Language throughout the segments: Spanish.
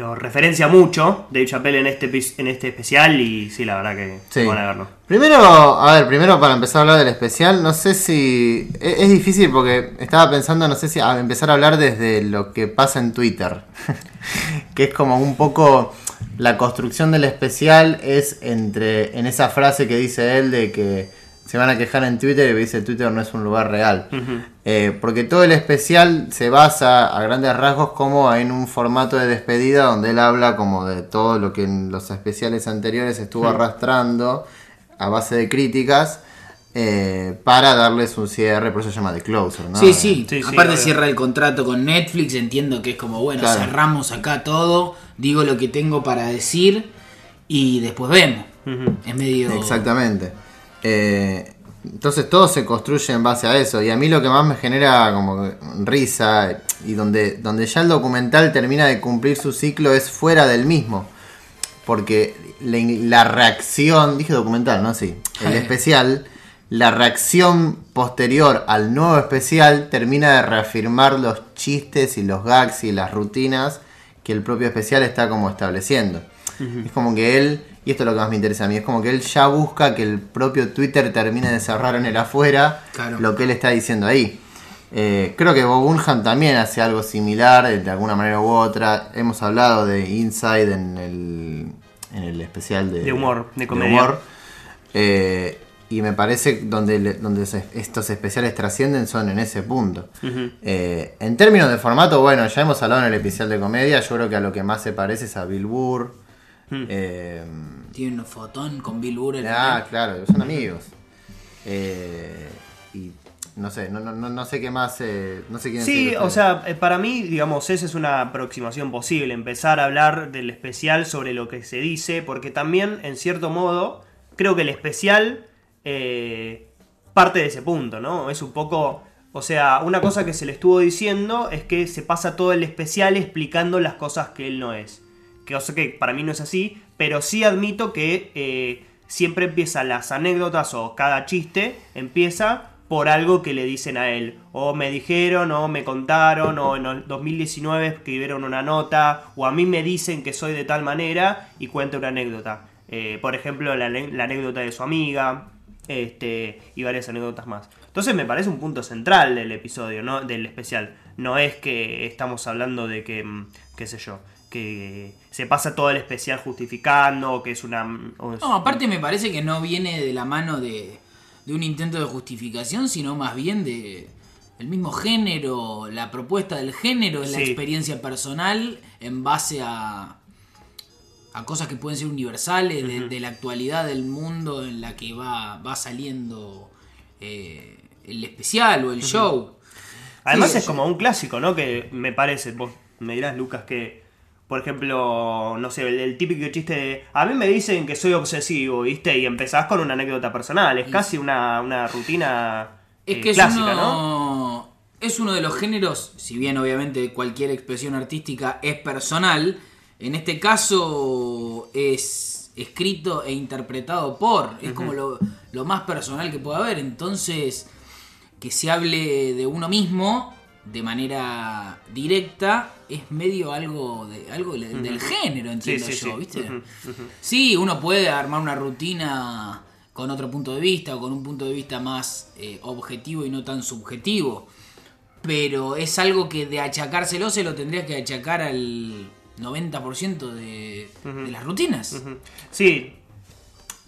lo referencia mucho Dave Chappelle en este, en este especial y sí, la verdad que Sí. van a verlo. Primero, a ver, primero para empezar a hablar del especial, no sé si. e- Es, difícil porque estaba pensando, no sé si a empezar a hablar desde lo que pasa en Twitter. que es como un poco. La construcción del especial es entre. En esa frase que dice él de que se van a quejar en Twitter y dice Twitter no es un lugar real. Eh, porque todo el especial se basa a grandes rasgos como en un formato de despedida donde él habla como de todo lo que en los especiales anteriores estuvo arrastrando a base de críticas eh, para darles un cierre, por eso se llama The Closer, ¿no? Sí, sí. Sí, sí, Aparte cierra el contrato con Netflix, entiendo que es como, bueno, Claro. cerramos acá todo, digo lo que tengo para decir y después vemos. Es medio... Exactamente. Eh, entonces todo se construye en base a eso. Y a mí lo que más me genera como risa y donde, donde ya el documental termina de cumplir su ciclo es fuera del mismo. Porque la, la reacción, dije documental, ¿no? Sí. El especial, la reacción posterior al nuevo especial termina de reafirmar los chistes y los gags y las rutinas que el propio especial está como estableciendo. Es como que él, y esto es lo que más me interesa a mí, es como que él ya busca que el propio Twitter termine de cerrar en el afuera Claro. lo que él está diciendo ahí. Eh, creo que Bob Burnham también hace algo similar, de alguna manera u otra. Hemos hablado de Inside en el, en el especial de, De humor, de comedia. Eh, y me parece donde, donde estos especiales trascienden son en ese punto. Eh, en términos de formato, bueno, ya hemos hablado en el especial de comedia. Yo creo que a lo que más se parece es a Bill Burr. Eh, Tiene un fotón con Bill Burr. en ah, claro, son amigos. Eh, y no sé, no, no, no, no sé qué más. eh, no sé quién Sí, o sea, para mí, digamos, esa es una aproximación posible, empezar a hablar del especial sobre lo que se dice, porque también, en cierto modo, creo que el especial eh, parte de ese punto, ¿no? Es un poco, o sea, una cosa que se le estuvo diciendo es que se pasa todo el especial explicando las cosas que él no es. Sea, que para mí no es así, pero sí admito que eh, siempre empiezan las anécdotas o cada chiste empieza por algo que le dicen a él. O me dijeron, o me contaron, o en el 2019 escribieron una nota, o a mí me dicen que soy de tal manera y cuenta una anécdota. Eh, por ejemplo, la, la anécdota de su amiga, este, y varias anécdotas más. Entonces me parece un punto central del episodio, ¿no? Del especial. No es que estamos hablando de que, mm, qué sé yo, que se pasa todo el especial justificando, que es una... es- No, aparte me parece que no viene de la mano de, de un intento de justificación, sino más bien de el mismo género, la propuesta del género es la experiencia personal en base a, a cosas que pueden ser universales, de, de la actualidad del mundo en la que va, va saliendo eh, el especial o el show. Además Sí, es como un clásico, ¿no? Que me parece, vos me dirás, Lucas, que, por ejemplo, no sé, el, el típico chiste de, a mí me dicen que soy obsesivo, ¿viste? Y empezás con una anécdota personal, es casi una, una rutina Es eh, que es clásica, uno, ¿no? es uno de los géneros, si bien obviamente cualquier expresión artística es personal, en este caso es escrito e interpretado por, es como lo, lo más personal que puede haber, entonces que se hable de uno mismo de manera directa es medio algo de algo del, del género, entiendo sí, yo, sí. ¿viste? Sí, uno puede armar una rutina con otro punto de vista o con un punto de vista más eh, objetivo y no tan subjetivo. Pero es algo que de achacárselo se lo tendría que achacar al 90% de, de las rutinas. Sí,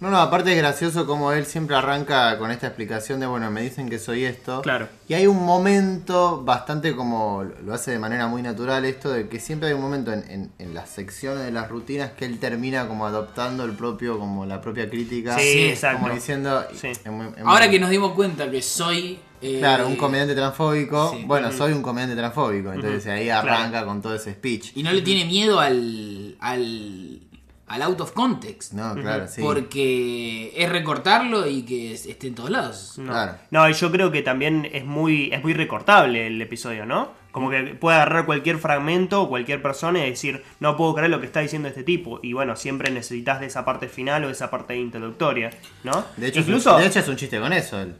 No, no, aparte es gracioso como él siempre arranca con esta explicación de, bueno, me dicen que soy esto. Claro. Y hay un momento bastante como, lo hace de manera muy natural esto, de que siempre hay un momento en, en- en las secciones de las rutinas que él termina como adoptando el propio, como la propia crítica. Sí, exacto. Como diciendo... Sí. es muy- es Ahora que nos dimos cuenta que soy... eh, Claro, un comediante transfóbico. sí. Bueno, soy un comediante transfóbico. Entonces ahí arranca con todo ese speech. Y no le tiene miedo al, al, al out of context. No, claro, sí. Porque es recortarlo y que esté en todos lados. No. Claro. No, y yo creo que también es muy, es muy recortable el episodio, ¿no? Como que puede agarrar cualquier fragmento o cualquier persona y decir, no puedo creer lo que está diciendo este tipo. Y bueno, siempre necesitas de esa parte final o de esa parte introductoria, ¿no? De hecho, incluso, es un, de hecho es un chiste con eso. él.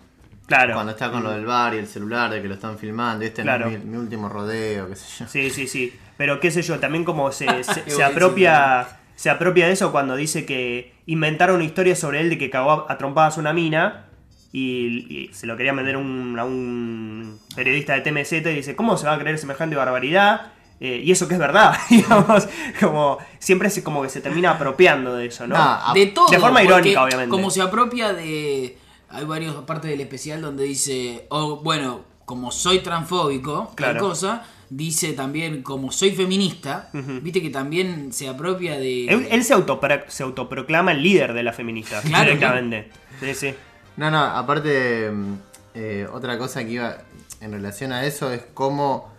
claro. Cuando está con lo del bar y el celular, de que lo están filmando. y Este Claro. es mi, mi último rodeo, qué sé yo. Sí, sí, sí. Pero qué sé yo, también como se, se, apropia se apropia de eso cuando dice que inventaron una historia sobre él de que cagó a trompadas una mina y, y se lo quería vender un- a un periodista de TMZ y dice, ¿cómo se va a creer semejante barbaridad? Eh, y eso que es verdad, digamos, como siempre se, como que se termina apropiando de eso, ¿no? De todo. de forma irónica, obviamente. Como se apropia de. Hay varias partes del especial donde dice. Oh, bueno, como soy transfóbico, tal Claro. cosa. Dice también, como soy feminista, viste que también se apropia de. Él, él se, autopro- se autoproclama el líder de la feminista, Claro, directamente. Sí, sí. No, no, aparte, mm, eh, otra cosa que iba en relación a eso es cómo.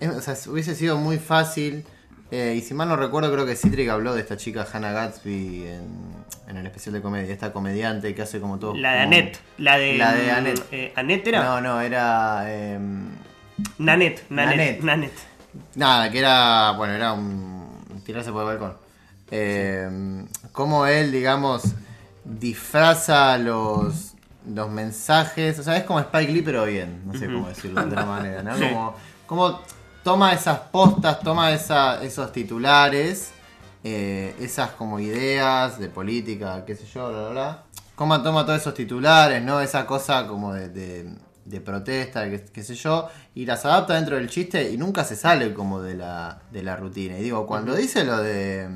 es- o sea, hubiese sido muy fácil. eh, y si mal no recuerdo, creo que Citric habló de esta chica Hannah Gatsby en, en el especial de comedia. Esta comediante que hace como todo. La de como- Annette. La de, La de Annette. eh, ¿Annette era? No, no, era. em, Nanette, Nanette, Nanette. Nanette. Nada, que era. Bueno, era un. tirarse por el balcón. Eh, Cómo él, digamos, disfraza los, los mensajes. O sea, es como Spike Lee, pero bien. No sé cómo decirlo de otra manera, ¿no? Sí. Como, como toma esas postas, toma esa, esos titulares, eh, esas como ideas de política, qué sé yo, bla, bla, bla. Cómo toma todos esos titulares, ¿no? Esa cosa como de, de- de protesta, qué, qué sé yo, y las adapta dentro del chiste y nunca se sale como de la, de la rutina. Y digo, cuando dice lo de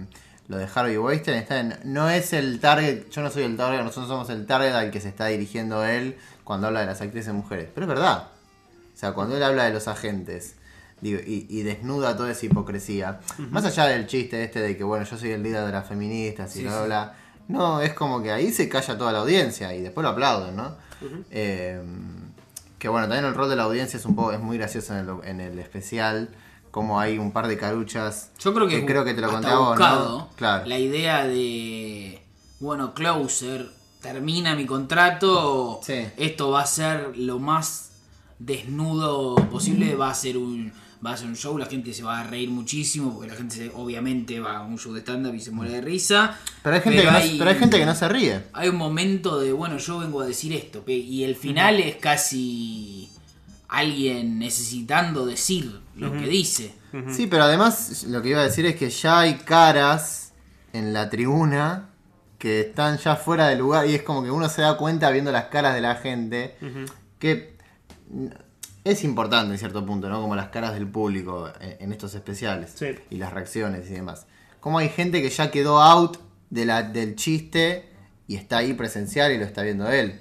lo de Harvey Weinstein, está en- no es el target, yo no soy el target, nosotros somos el target al que se está dirigiendo él cuando habla de las actrices mujeres. Pero es verdad. O sea, cuando él habla de los agentes digo, y, y desnuda toda esa hipocresía, más allá del chiste este de que, bueno, yo soy el líder de las feministas y Sí, bla, sí. bla, bla, no, es como que ahí se calla toda la audiencia y después lo aplauden, ¿no? Eh, que bueno, también el rol de la audiencia es un poco, es muy gracioso en el, en el especial, como hay un par de caruchas. Yo creo que, creo que te lo conté a vos, buscado, ¿no? Claro. La idea de, bueno, Closer, termina mi contrato, Sí. esto va a ser lo más desnudo posible, va a ser un va a ser un show, la gente se va a reír muchísimo, porque la gente se- obviamente va a un show de stand-up y se muere de risa. Pero hay, gente que no, pero hay gente que no se ríe. hay un momento de, bueno, yo vengo a decir esto, y el final es casi alguien necesitando decir lo que dice. Sí, pero además lo que iba a decir es que ya hay caras en la tribuna que están ya fuera de lugar y es como que uno se da cuenta viendo las caras de la gente que es importante en cierto punto, ¿no? Como las caras del público en, en estos especiales Sí. y las reacciones y demás. Como hay gente que ya quedó out de la, del chiste y está ahí presencial y lo está viendo él.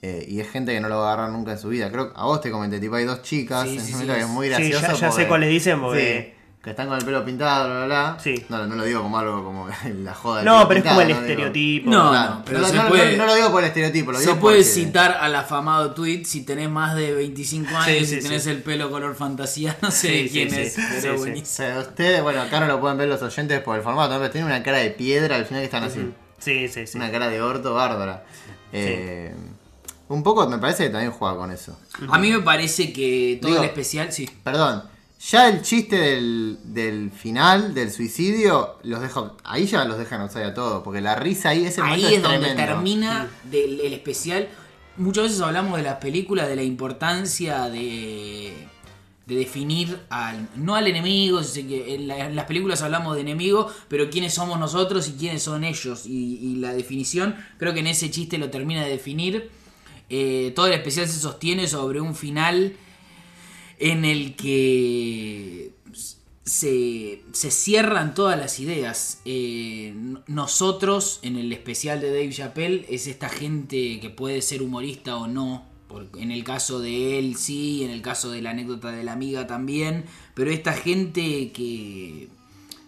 Eh, y es gente que no lo va a agarrar nunca en su vida. Creo que a vos te comenté, tipo, hay dos chicas Sí, en sí, sí, que es- muy Sí, gracioso. ya- ya sé porque- cuáles dicen porque- Sí, que están con el pelo pintado, bla, bla, bla. Sí. No, no lo digo como algo como la joda. del No, pelo pero es como el no digo- estereotipo. No, Claro, no, pero no, se no, puede- no lo digo por el estereotipo, lo Se digo puede porque- citar al afamado tweet si tenés más de 25 años Sí, y sí, tenés sí. el pelo color fantasía, no sé de quién sí, es, sí, pero sí, sí. O buenísimo. sea, ustedes, bueno, acá no lo pueden ver los oyentes por el formato, pero tiene una cara de piedra al final que están así. Sí, sí, sí. Una cara de orto bárbara. Eh, Un poco me parece que también juega con eso. A mí me parece que todo Digo- el especial, sí. Perdón, ya el chiste del, del final, del suicidio, los deja, ahí ya los dejan usar a todos, porque la risa ahí, ese Ahí momento es donde tremendo. termina del, el especial. Muchas veces hablamos de las películas, de la importancia de, de definir al, no al enemigo, en las películas hablamos de enemigo, pero quiénes somos nosotros y quiénes son ellos. Y, y la definición, creo que en ese chiste lo termina de definir. Eh, todo el especial se sostiene sobre un final en el que se, se cierran todas las ideas. Eh, nosotros, en el especial de Dave Chappelle, es esta gente que puede ser humorista o no. Porque en el caso de él sí, en el caso de la anécdota de la amiga también. Pero esta gente que,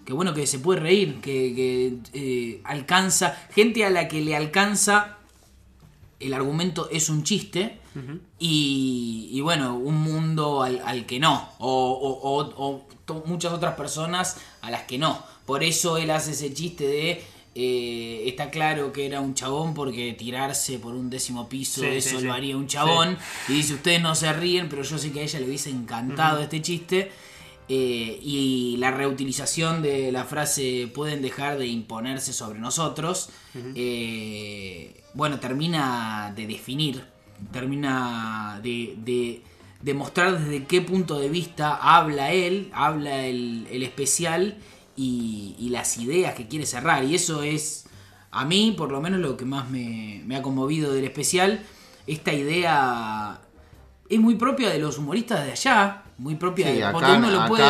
que bueno, que se puede reír, que, que, eh, alcanza, gente a la que le alcanza el argumento es un chiste y, y bueno, un mundo al, al que no, o, o- o- o to- muchas otras personas a las que no. Por eso él hace ese chiste de, eh, está claro que era un chabón porque tirarse por un décimo piso, Sí, eso sí, lo sí. haría un chabón. Y dice, ustedes no se ríen, pero yo sé que a ella le hubiese encantado este chiste. Eh, y la reutilización de la frase pueden dejar de imponerse sobre nosotros, eh, bueno, termina de definir, termina de, de demostrar desde qué punto de vista habla él, habla el, el especial y, y las ideas que quiere cerrar. Y eso es, a mí, por lo menos, lo que más me, me ha conmovido del especial. Esta idea es muy propia de los humoristas de allá, muy propia Sí, de, acá- porque uno lo puede,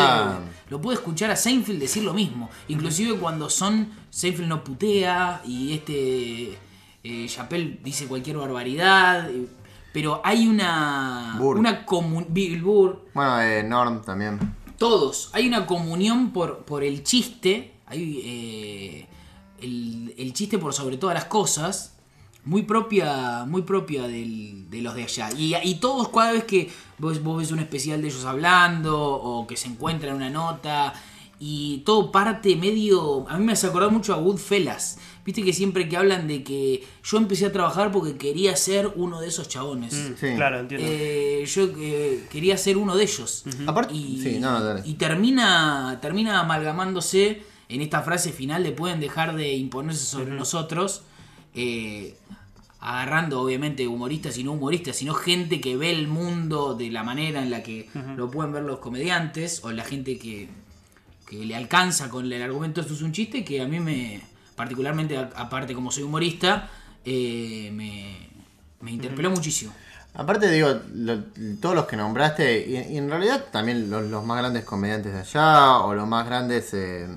lo puede escuchar a Seinfeld decir lo mismo. Inclusive cuando son, Seinfeld no putea y este eh, Chappelle dice cualquier barbaridad. eh, Pero hay una, Burr. una comun- Bill Burr, Bueno, eh, Norm también. todos, hay una comunión por, por el chiste, hay eh, el, el chiste por sobre todas las cosas, muy propia, muy propia del- de los de allá. Y, y todos cada vez que vos, vos ves un especial de ellos hablando o que se encuentran una nota y todo parte medio... A mí me hace acordar mucho a Goodfellas. Viste que siempre que hablan de que yo empecé a trabajar porque quería ser uno de esos chabones. Mm, Sí. Claro, entiendo. Eh, yo eh, quería ser uno de ellos. Aparte- y, sí, no, no, dale. y termina, termina amalgamándose en esta frase final de pueden dejar de imponerse sobre nosotros. eh, agarrando obviamente humoristas y no humoristas, sino gente que ve el mundo de la manera en la que lo pueden ver los comediantes o la gente que, que le alcanza con el argumento esto es un chiste que a mí me particularmente aparte como soy humorista eh, me, me interpeló muchísimo. Aparte, digo, lo- todos los que nombraste, y, y en realidad también los, los más grandes comediantes de allá, o los más grandes eh,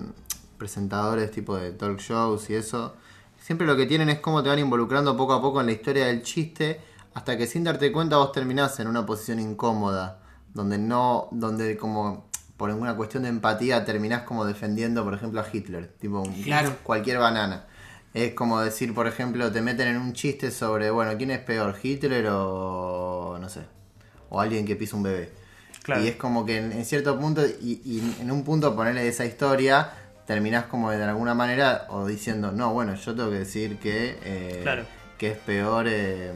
presentadores tipo de talk shows y eso, siempre lo que tienen es cómo te van involucrando poco a poco en la historia del chiste, hasta que sin darte cuenta vos terminás en una posición incómoda, donde no, donde como por alguna cuestión de empatía terminás como defendiendo, por ejemplo, a Hitler, tipo Claro. cualquier banana. Es como decir, por ejemplo, te meten en un chiste sobre, bueno, ¿quién es peor, Hitler o no sé? O alguien que pisa un bebé. Claro. Y es como que en, en cierto punto, y, y en un punto ponerle esa historia, terminás como de alguna manera o diciendo, no, bueno, yo tengo que decir que, eh, Claro. que es peor eh,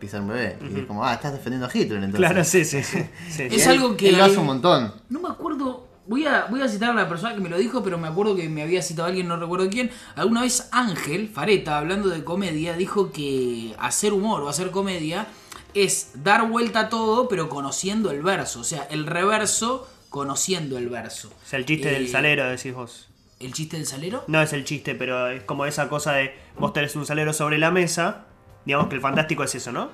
pisar un bebé. Y es como, ah, estás defendiendo a Hitler entonces. Claro, sí, sí, sí. sí. Es Él- algo que- Él lo hace un montón. No me acuerdo. Voy a, voy a citar a la persona que me lo dijo, pero me acuerdo que me había citado alguien, no recuerdo quién. Alguna vez Ángel Fareta, hablando de comedia, dijo que hacer humor o hacer comedia es dar vuelta a todo, pero conociendo el verso. O sea, el reverso conociendo el verso. O sea, el chiste Eh, del salero, decís vos. ¿El chiste del salero? No es el chiste, pero es como esa cosa de vos tenés un salero sobre la mesa. Digamos que el fantástico es eso, ¿no?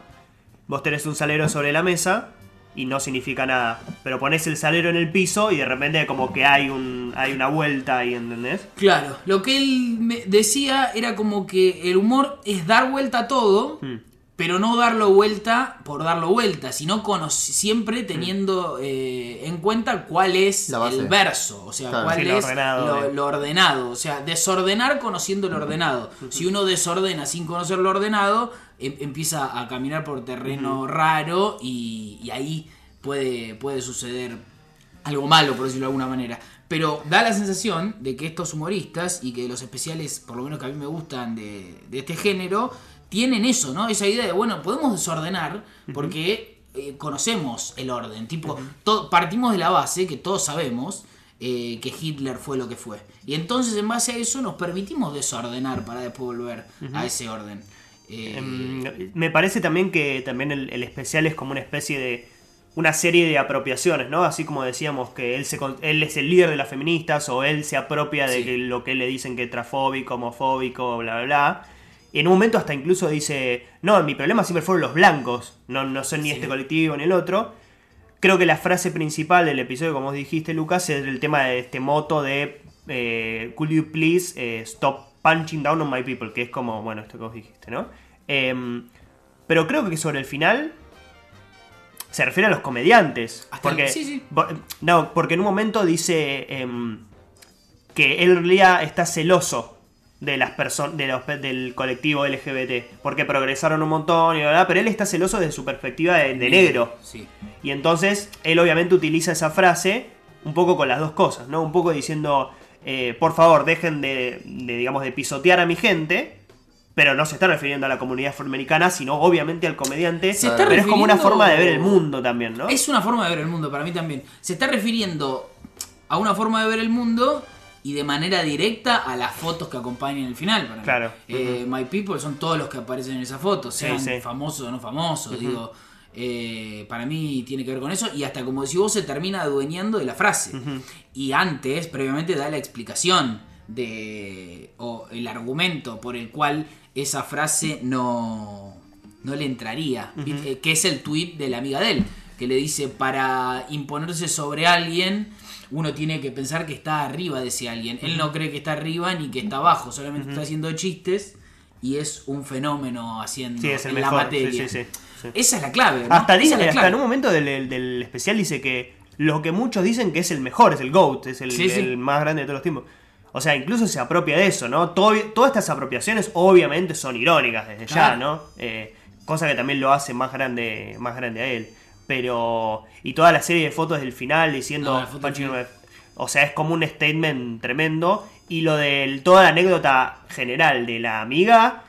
Vos tenés un salero sobre la mesa y no significa nada. Pero pones el salero en el piso y de repente como que hay un hay una vuelta ahí, ¿entendés? Claro, lo que él me decía era como que el humor es dar vuelta a todo, Hmm. Pero no darlo vuelta por darlo vuelta, sino cono- siempre teniendo eh, en cuenta cuál es el verso, o sea, Claro. cuál Sí, lo es ordenado, lo, eh. lo ordenado, o sea, desordenar conociendo lo ordenado. Si uno desordena sin conocer lo ordenado, em- empieza a caminar por terreno raro y, y ahí puede, puede suceder algo malo, por decirlo de alguna manera. Pero da la sensación de que estos humoristas y que los especiales, por lo menos que a mí me gustan de, de este género, tienen eso, ¿no? Esa idea de, bueno, podemos desordenar porque eh, conocemos el orden. Tipo, partimos de la base que todos sabemos eh, que Hitler fue lo que fue. Y entonces, en base a eso, nos permitimos desordenar para después volver a ese orden. Eh, Em, me parece también que también el, el especial es como una especie de una serie de apropiaciones, ¿no? Así como decíamos que él se él es el líder de las feministas o él se apropia de Sí. que lo que le dicen que es trafóbico, homofóbico, bla bla bla. Y en un momento hasta incluso dice, no, mi problema siempre fueron los blancos, no, no son ni Sí. este colectivo ni el otro. Creo que la frase principal del episodio, como dijiste Lucas, es el tema de este moto de eh, Could you please eh, stop punching down on my people, que es como, bueno, esto que vos dijiste, ¿no? Em, pero creo que sobre el final se refiere a los comediantes. Hasta el- porque, sí, sí. No, porque en un momento dice em, que él está celoso de las personas de los, del colectivo LGBT porque progresaron un montón y bla, pero él está celoso desde su perspectiva de, de negro Sí. y entonces él obviamente utiliza esa frase un poco con las dos cosas, ¿no? Un poco diciendo, eh, por favor, dejen de, de, digamos, de pisotear a mi gente, pero no se está refiriendo a la comunidad afroamericana, sino obviamente al comediante. Se está pero es como una forma de ver el mundo también, ¿no? Es una forma de ver el mundo, para mí también. Se está refiriendo a una forma de ver el mundo y de manera directa a las fotos que acompañan el final. Para mí. Claro. Eh, My People son todos los que aparecen en esa foto, sean sí. famosos o no famosos. Digo, Eh, para mí tiene que ver con eso y hasta como si vos se termina adueñando de la frase. Y antes, previamente, da la explicación de o el argumento por el cual esa frase no, no le entraría. ¿viste? Que es el tweet de la amiga de él, que le dice, para imponerse sobre alguien, uno tiene que pensar que está arriba de ese alguien. Él no cree que está arriba ni que está abajo, solamente está haciendo chistes y es un fenómeno haciendo Sí, es el en mejor. la materia. Sí, sí. Esa es la clave. ¿no? Hasta, dice, es hasta clave. en un momento del, del especial dice que lo que muchos dicen que es el mejor, es el GOAT, es el, más grande de todos los tiempos. O sea, incluso se apropia de eso, ¿no? Todo- todas estas apropiaciones obviamente son irónicas desde ya. ¿no? Eh, cosa que también lo hace más grande, más grande a él. Pero. Y toda la serie de fotos del final diciendo. No, final. es- o sea, es como un statement tremendo. Y lo de toda la anécdota general de la amiga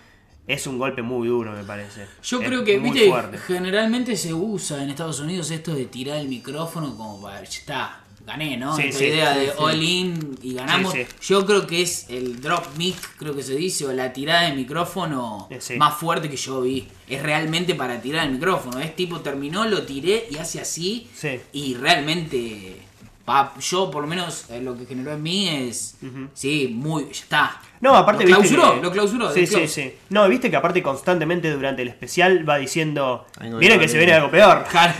es un golpe muy duro, me parece. Yo Es creo que, muy viste, fuerte. generalmente se usa en Estados Unidos esto de tirar el micrófono como para, ya está, gané, ¿no? Sí, Esta sí, idea sí, de all in y ganamos. Yo creo que es el drop mic, creo que se dice, o la tirada de micrófono más fuerte que yo vi. Es realmente para tirar el micrófono. Es tipo, terminó, lo tiré y hace así. Sí. Y realmente, pa- yo por lo menos eh, lo que generó en mí es, sí, muy, ya está. No, aparte lo viste clausuró, que- lo clausuró. Sí, sí, sí. No, viste que aparte constantemente durante el especial va diciendo, miren que se Berlín". viene algo peor. Claro.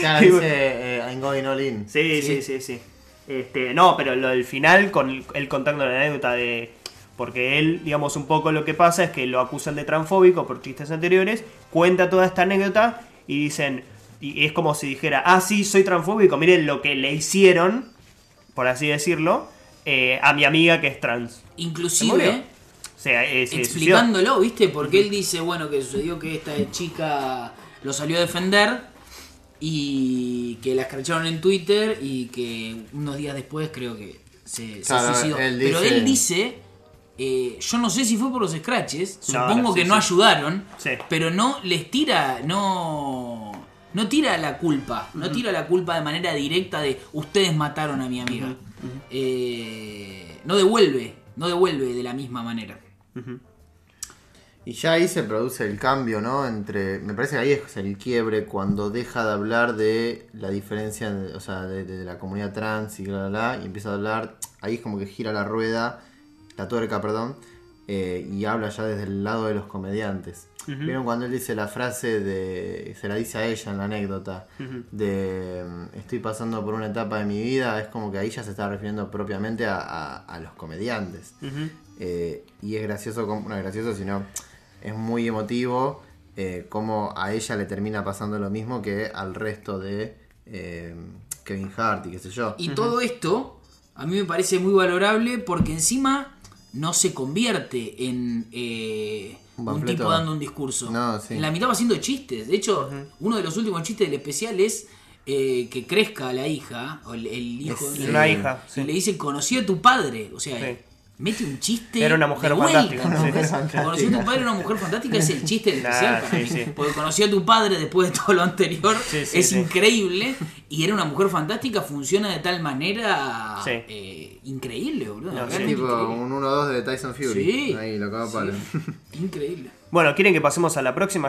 Claro, dice eh, I'm going all in. Sí, sí, sí, sí. Este, no, pero lo del final con el, él contando la anécdota de porque él, digamos, un poco lo que pasa es que lo acusan de transfóbico por chistes anteriores, cuenta toda esta anécdota y dicen y es como si dijera, "Ah, sí, soy transfóbico, miren lo que le hicieron", por así decirlo, eh, a mi amiga que es trans. Inclusive, O sea, eh, explicándolo, ¿viste? Porque él dice, bueno, que sucedió que esta chica lo salió a defender y que la escracharon en Twitter y que unos días después creo que se, se Claro, suicidó. él Pero él dice, eh, yo no sé si fue por los scratches, supongo no, que sí, no sí. ayudaron, Sí. pero no les tira, no... No tira la culpa, no tira la culpa de manera directa de ustedes mataron a mi amiga. Eh, no devuelve, no devuelve de la misma manera. Y ya ahí se produce el cambio, ¿no? Entre. Me parece que ahí es el quiebre cuando deja de hablar de la diferencia, de- o sea, de, de la comunidad trans y bla, bla, bla, y empieza a hablar. Ahí es como que gira la rueda, la tuerca, perdón, eh, y habla ya desde el lado de los comediantes. ¿Vieron cuando él dice la frase de. se la dice a ella en la anécdota, de. mm, estoy pasando por una etapa de mi vida? Es como que ahí ya se está refiriendo propiamente a, a- a los comediantes. Eh, y es gracioso, como- no es gracioso, sino es muy emotivo eh, cómo a ella le termina pasando lo mismo que al resto de eh, Kevin Hart y qué sé yo. Y todo esto a mí me parece muy valorable porque encima no se convierte en eh, Un tipo dando un discurso. No, sí. En la mitad va haciendo chistes. De hecho, uno de los últimos chistes del especial es eh, que crezca la hija, o el, el hijo Es de una hija, Y sí. le dice, conocí a tu padre. O sea, Sí. Mete un chiste. Era una mujer fantástica, fantástica. Conocí a tu padre, una mujer fantástica, es el chiste del Nah, especial para sí, mí. sí. Porque conocí a tu padre después de todo lo anterior. Sí, sí, es sí. increíble. Y era una mujer fantástica, funciona de tal manera Sí. eh, increíble, boludo. No, tipo increíble. un 1-2 de Tyson Fury. Sí. Ahí lo acaba Sí. Increíble. Bueno, ¿quieren que pasemos a la próxima?